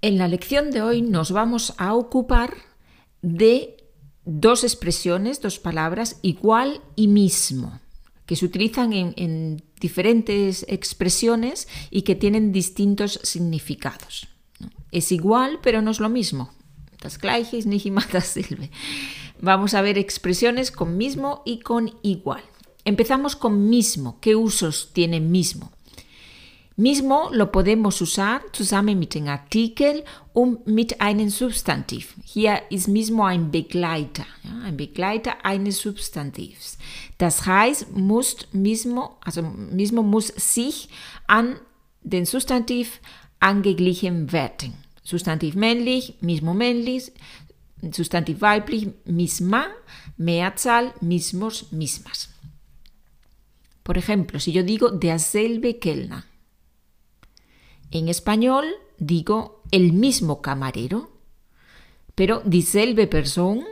En la lección de hoy nos vamos a ocupar de dos expresiones, dos palabras, igual y mismo, que se utilizan en, diferentes expresiones y que tienen distintos significados. Es igual, pero no es lo mismo. Vamos a ver expresiones con mismo y con igual. Empezamos con mismo. ¿Qué usos tiene mismo? Mismo lo podemos usar zusammen mit dem Artikel und mit einem Substantiv. Hier ist mismo ein Begleiter, ja, ein Begleiter eines Substantivs. Das heißt, muss mismo, also mismo muss sich an den Substantiv angeglichen werden. Substantiv männlich, mismo männlich, Substantiv weiblich, misma, Mehrzahl, mismos, mismas. Por ejemplo, si yo digo derselbe Kellner, en español digo el mismo camarero, pero dieselbe Person,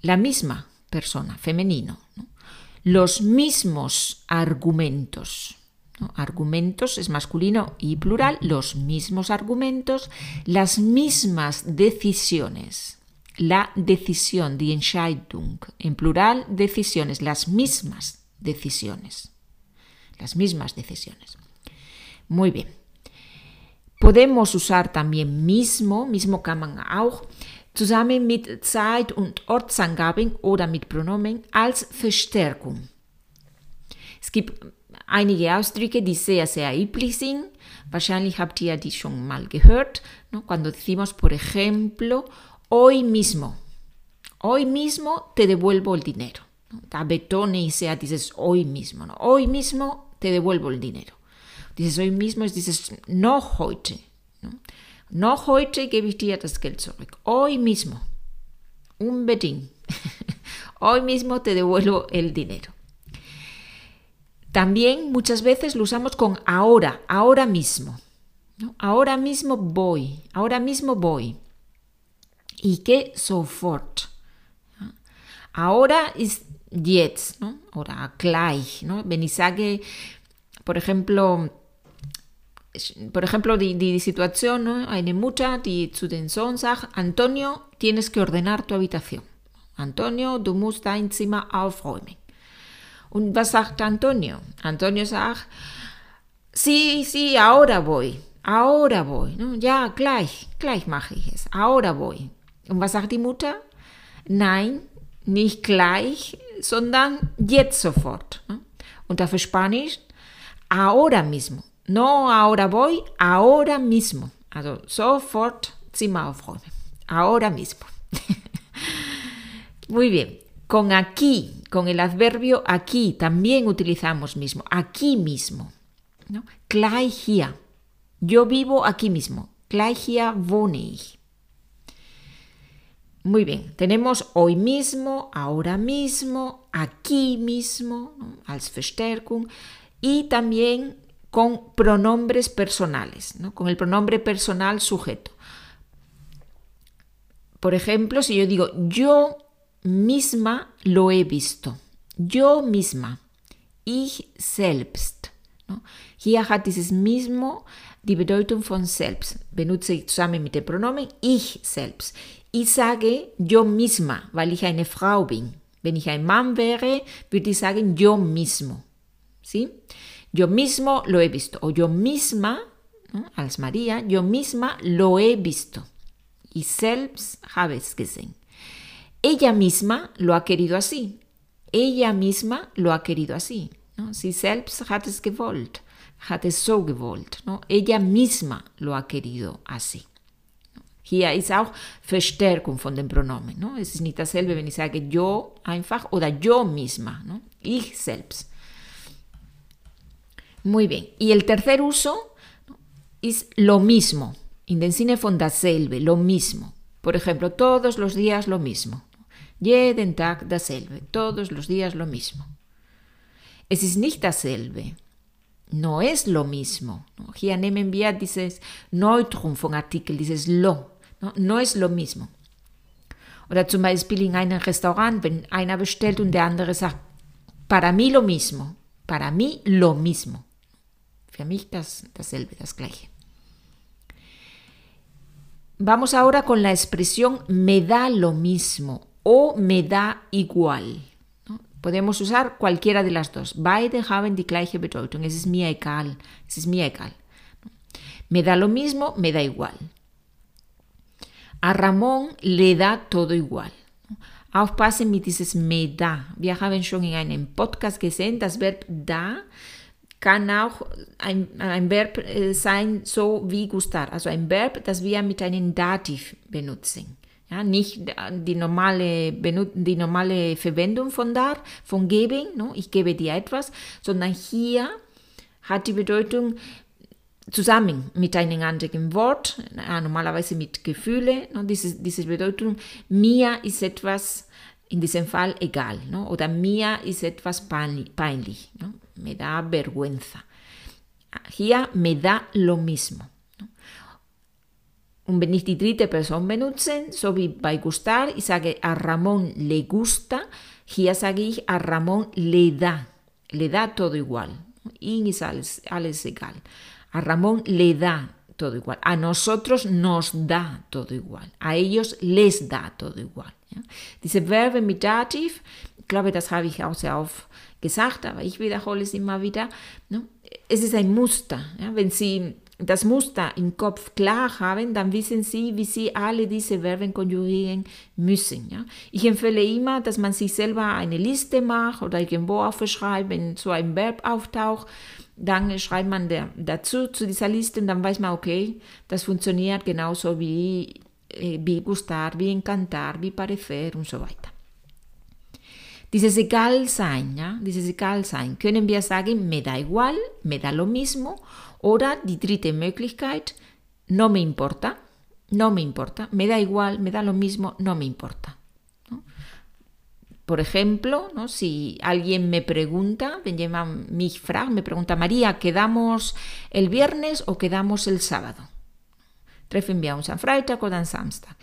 la misma persona, femenino. Los mismos argumentos. Argumentos es masculino y plural, los mismos argumentos, las mismas decisiones. La decisión, die Entscheidung, en plural, decisiones, las mismas decisiones. Las mismas decisiones. Muy bien. Podemos usar también mismo, mismo kann man auch, zusammen mit Zeit- und Ortsangaben oder mit Pronomen als Verstärkung. Es gibt einige Ausdrücke, die sehr, sehr üblich sind. Wahrscheinlich habt ihr die schon mal gehört. ¿no? Cuando decimos, por ejemplo, hoy mismo. Hoy mismo te devuelvo el dinero. Da betone y sea, dices hoy mismo. ¿no? Hoy mismo te devuelvo el dinero. Dices hoy mismo, es dices no heute. ¿no? no heute gebe ich dir das Geld zurück. Hoy mismo. Unbedingt. hoy mismo te devuelvo el dinero. También muchas veces lo usamos con ahora, ahora mismo. Ahora mismo voy, ahora mismo voy. Y que sofort. Ahora ist jetzt. Oder gleich, ¿no? Por ejemplo, por ejemplo, die, die Situation, ¿no? eine Mutter, die zu den Sohn sagt, Antonio, tienes que ordenar tu habitación. Antonio, du musst dein Zimmer aufräumen. Und was sagt Antonio? Antonio sagt, sí, sí, ahora voy, ahora voy. ¿no? Ja, gleich, gleich mache ich es, ahora voy. Und was sagt die Mutter? Nein, nicht gleich, sondern jetzt sofort. Und dafür Spanisch, ahora mismo. No ahora voy, ahora mismo. Also sofort. Ahora mismo. Muy bien. Con aquí, con el adverbio aquí, también utilizamos mismo. Aquí mismo. ¿no? Gleich hier. Yo vivo aquí mismo. Gleich hier wohne ich. Muy bien, tenemos hoy mismo, ahora mismo, aquí mismo, als Verstärkung, y también con pronombres personales, con el pronombre personal sujeto. Por ejemplo, si yo digo yo misma lo he visto, yo misma, ich selbst. ¿no? Hier hat dieses mismo die Bedeutung von selbst. Benutze ich zusammen mit dem Pronomen ich selbst. Ich sage yo misma, weil ich eine Frau bin. Wenn ich ein Mann wäre, würde ich sagen yo mismo. ¿Sí? Yo mismo lo he visto. O yo misma, ¿no? als María, yo misma lo he visto. Ich selbst habe es gesehen. Ella misma lo ha querido así. Ella misma lo ha querido así. ¿no? Sie selbst hat es gewollt. Hat es so gewollt. Ella misma lo ha querido así. Hier ist auch Verstärkung von dem Pronomen. ¿no? Es ist nicht dasselbe, wenn ich sage yo einfach oder yo misma. Ich selbst. Muy bien. Y el tercer uso es lo mismo. In den Sinne von dasselbe, lo mismo. Por ejemplo, todos los días lo mismo. Jeden Tag dasselbe. Todos los días lo mismo. Es ist nicht dasselbe. No es lo mismo. Hier nehmen wir dieses Neutrum von Artikel, dieses lo. No, no es lo mismo. Oder zum Beispiel in einem Restaurant, wenn einer bestellt und der andere sagt, para mí lo mismo. Para mí lo mismo. Für mich das, dasselbe, das gleiche. Vamos ahora con la expresión me da lo mismo o me da igual. Podemos usar cualquiera de las dos. Beide haben die gleiche Bedeutung. Es ist mir egal. Es ist mir egal. Me da lo mismo, me da igual. A Ramón le da todo igual. Aufpassen mit dieses me da. Wir haben schon in einem Podcast gesehen, das Verb da kann auch ein, ein Verb äh, sein, so wie gustar. Also ein Verb, das wir mit einem Dativ benutzen. Ja, nicht die normale, die normale Verwendung von da, von geben, no? ich gebe dir etwas, sondern hier hat die Bedeutung zusammen mit einem anderen Wort, normalerweise mit Gefühle, no? diese, diese Bedeutung, mir ist etwas in diesem Fall egal, no? oder mir ist etwas peinlich, no? Me da vergüenza. Hier me da lo mismo. Ich die dritte Person benutze, so wie gustar, ich sage a Ramón le gusta, hier sage a Ramón le da, le da todo igual. Ihm ist alles, alles egal. A Ramón le da todo igual. A nosotros nos da todo igual. A ellos les da todo igual. Ja? Diese Verbe glaube, das habe ich auch gesagt, aber ich wiederhole es immer wieder. Ne? Es ist ein Muster. Ja? Wenn Sie das Muster im Kopf klar haben, dann wissen Sie, wie Sie alle diese Verben konjugieren müssen. Ja? Ich empfehle immer, dass man sich selber eine Liste macht oder irgendwo aufschreibt, wenn so ein Verb auftaucht, dann schreibt man der, dazu zu dieser Liste und dann weiß man, okay, das funktioniert genauso wie, äh, wie gustar, wie encantar, wie parecer und so weiter. Dieses Egalsein, ja, dieses Egalsein, können wir sagen, me da igual, me da lo mismo Oder die dritte Möglichkeit, no me importa, no me importa, me da igual, me da lo mismo, no me importa. ¿no? Por ejemplo, ¿no? si alguien me pregunta, wenn jemand mich fragt, me pregunta, María, ¿quedamos el viernes o quedamos el sábado? Treffen wir uns am Freitag oder am Samstag.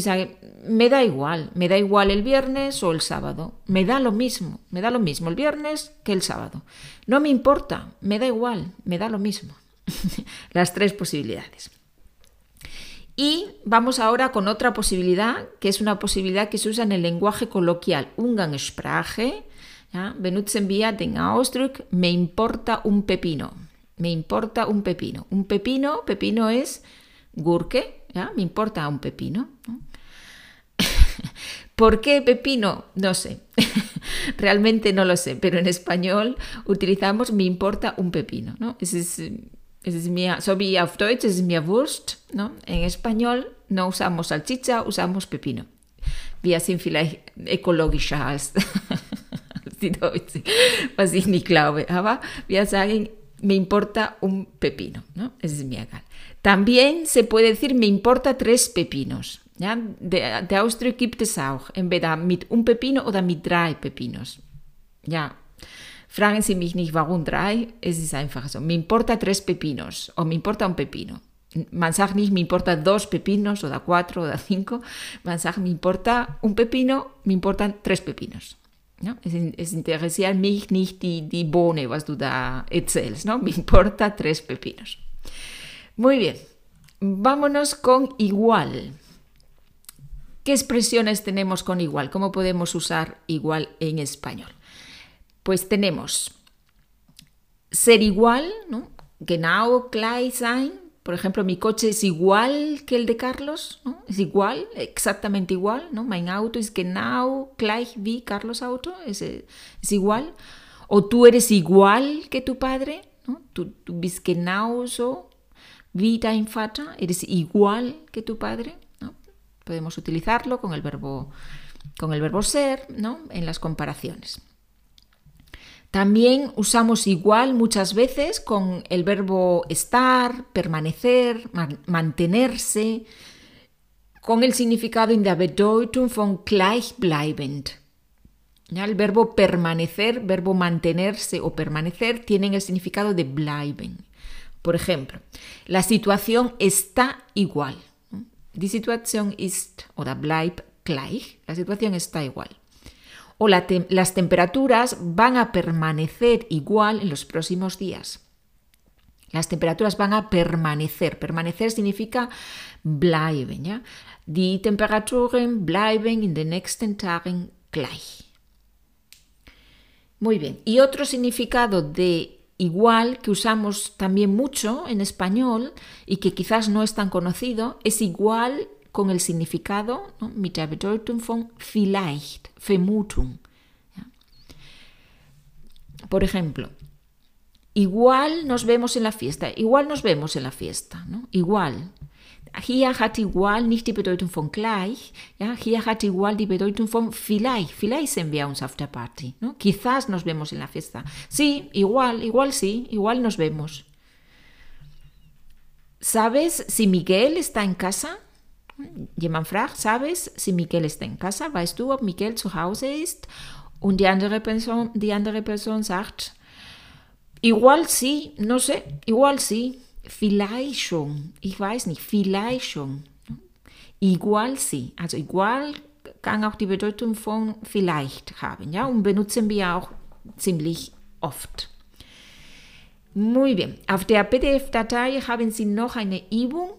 Sage, me da igual, me da igual el viernes o el sábado, me da lo mismo, me da lo mismo el viernes que el sábado. No me importa, me da igual, me da lo mismo. Las tres posibilidades. Y vamos ahora con otra posibilidad, que es una posibilidad que se usa en el lenguaje coloquial, Umgangssprache. ¿ya? Benutzen wir den Ausdruck, me importa un pepino. Me importa un pepino. Un pepino, pepino es Gurke, me importa un pepino. ¿Por qué pepino? No sé, realmente no lo sé, pero en español utilizamos me importa un pepino. ¿no? Es, es, es mi, so wie auf Deutsch es mi Wurst. ¿no? En español no usamos salchicha, usamos pepino. Wir sind vielleicht ökologischer als, die was ich nicht glaube. Aber wir sagen, me importa un pepino. ¿no? Es mi egal. También se puede decir me importa tres pepinos. Ja? Der Ausdruck gibt es auch, entweder mit un pepino oder mit drei Pepinos. Ja, fragen Sie mich nicht, warum drei, es ist einfach so. Me importa tres pepinos o me importa un pepino. Man sagt nicht, me importa dos pepinos oder cuatro oder cinco. Man sagt, me importa un pepino, me importan tres pepinos. Ja, es, es, interessiert mich nicht die, die Bohne, was du da erzählst. ¿no? Me importa tres pepinos. Muy bien, vámonos con igual. ¿Qué expresiones tenemos con igual? ¿Cómo podemos usar igual en español? Pues tenemos ser igual, ¿no? Genau gleich sein. Por ejemplo, mi coche es igual que el de Carlos, ¿no? Es igual, exactamente igual, ¿no? Mein Auto es genau gleich wie Carlos Auto, es, es igual. O tú eres igual que tu padre, ¿no? Tú, tú bist genauso dein Vater, eres igual que tu padre. Podemos utilizarlo con el verbo, con el verbo ser ¿no? en las comparaciones. También usamos igual muchas veces con el verbo estar, permanecer, mantenerse, con el significado in der Bedeutung von gleichbleibend. El verbo permanecer, verbo mantenerse o permanecer tienen el significado de bleiben. Por ejemplo, la situación está igual. Die Situation ist oder bleibt gleich. La situación está igual. O las temperaturas van a permanecer igual en los próximos días. Las temperaturas van a permanecer. Permanecer significa bleiben. Die Temperaturen bleiben in den nächsten Tagen gleich. Muy bien. Y otro significado de igual que usamos también mucho en español y que quizás no es tan conocido es igual con el significado ¿no? mit der Bedeutung von vielleicht, Vermutung. Por ejemplo, igual nos vemos en la fiesta, igual nos vemos en la fiesta, igual. Hier hat igual nicht die Bedeutung von gleich, ja, hier hat igual die Bedeutung von vielleicht, vielleicht sehen wir uns auf der Party, ¿no? quizás nos vemos en la fiesta. Sí, igual, igual sí, igual nos vemos. ¿Sabes si Miguel está en casa? Jemand fragt, ¿sabes si Miguel está en casa? Weißt du, ob Miguel zu Hause ist? Und die andere Person, die andere Person sagt, igual sí, no sé, igual sí, vielleicht schon, ich weiß nicht, vielleicht schon. Igual sí, also igual kann auch die Bedeutung von vielleicht haben, ja, und benutzen wir auch ziemlich oft. Muy bien, auf der PDF-Datei haben Sie noch eine Übung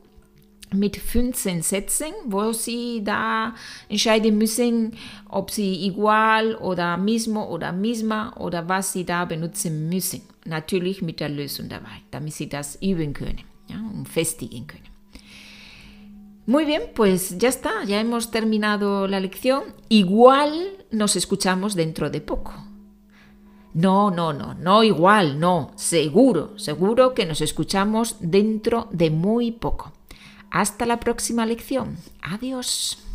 mit 15 Sätzen, wo Sie da entscheiden müssen, ob Sie igual oder mismo oder misma oder was Sie da benutzen müssen. Natürlich mit der Lösung dabei, damit Sie das üben können ¿ya? und festigen können. Muy bien, pues ya está, ya hemos terminado la lección. Igual nos escuchamos dentro de poco. No, no, no, no igual, no, seguro, seguro que nos escuchamos dentro de muy poco. Hasta la próxima lección. Adiós.